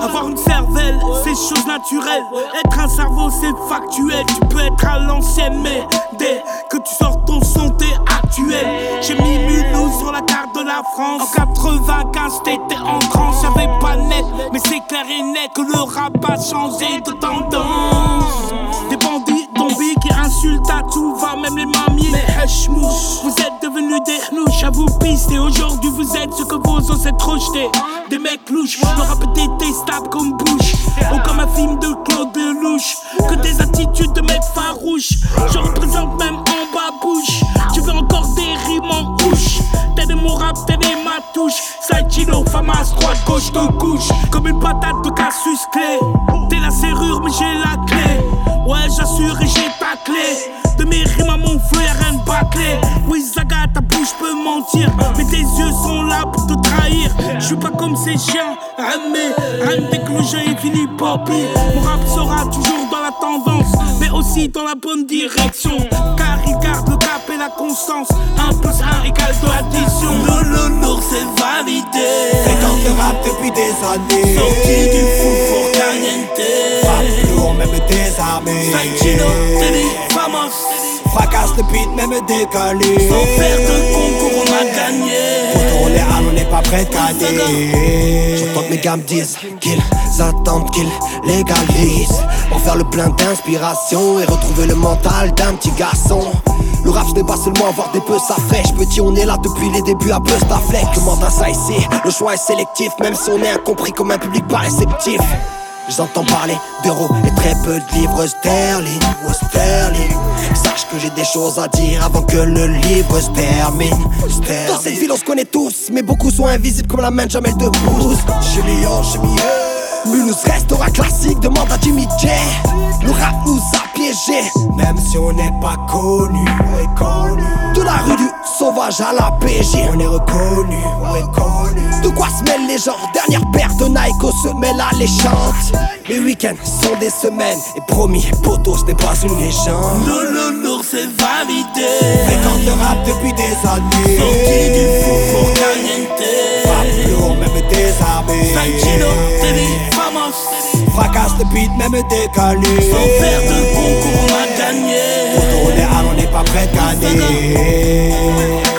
Avoir une cervelle, c'est chose naturelle. Être un cerveau, c'est factuel. Tu peux être à l'ancienne, mais dès que tu sors ton son, t'es actuel. J'ai mis Mulhouse sur la carte de la France. En 95, t'étais en transe. J'avais pas net, mais c'est clair et net que le rap a changé de tendance. Des bandits, zombies qui insultent à tout va, même les mamies. Mais Vous êtes devenus des hnouches à pister. Aujourd'hui, vous êtes ce que vos ancêtres rejetaient. Des mecs louches, le rap est détestable comme Bush. Ou comme un film de Claude Lelouch. Que des attitudes de mecs farouches. Je représente même en babouche. Tu veux encore des rimes en couche. T'es des mots rap, t'es des matouches. Side chino, famas, droite, gauche, de couche. Comme une patate de cassus clé. T'es la serrure, mais j'ai la clé. Ouais, j'assure et j'ai ta clé. Mentir. Mais tes yeux sont là pour te trahir. Je suis pas comme ces chiens, mais Rien dès que le jeu est fini, poppy. Mon rap sera toujours dans la tendance, mais aussi dans la bonne direction. Car il garde le cap et la constance. 1 plus 1 égale de l'addition. Le lourd, c'est validé. Fréquente le rap depuis des années. Sorti du fou pour caliente. Rap lourd, même désarmé. Santino, Teddy, Famos. Fracasse le beat, même décalé. Sans faire de concours, on a gagné. À on n'est pas prêt de gagner. J'entends que mes gars me disent qu'ils attendent qu'ils légalisent. Pour faire le plein d'inspiration et retrouver le mental d'un petit garçon. Le rap ce n'est pas seulement avoir des peu ça fraîche Petit on est là depuis les débuts à buzz ta flèche Le mandat ça ici, le choix est sélectif Même si on est incompris comme un public pas réceptif J'entends parler d'euros et très peu de livres sterling ou sterling. Que j'ai des choses à dire avant que le livre se termine. Dans cette ville on se connaît tous, mais beaucoup sont invisibles comme la main de Jamel. Chez Lyon, chez Mulhouse restera classique, demande à Jimmy J. Le rap nous a piégés, même si on n'est pas connu. De la rue du sauvage à la PJ, on est reconnu, on est connu. De quoi se mêlent les gens? Dernière paire de Nike aux semelles alléchantes. Les week-ends sont des semaines, et promis, poteau, ce n'est pas une légende. Lourd, c'est validé. Fréquente le rap depuis des années. Sorti du fou pour caliente. Rap lourd, même désarmé. Santino, Teddy, Famos. Fracasse le beat, même décalé. Sans faire de concours, on a gagné. Pour tourner on n'est pas prêt de gagner.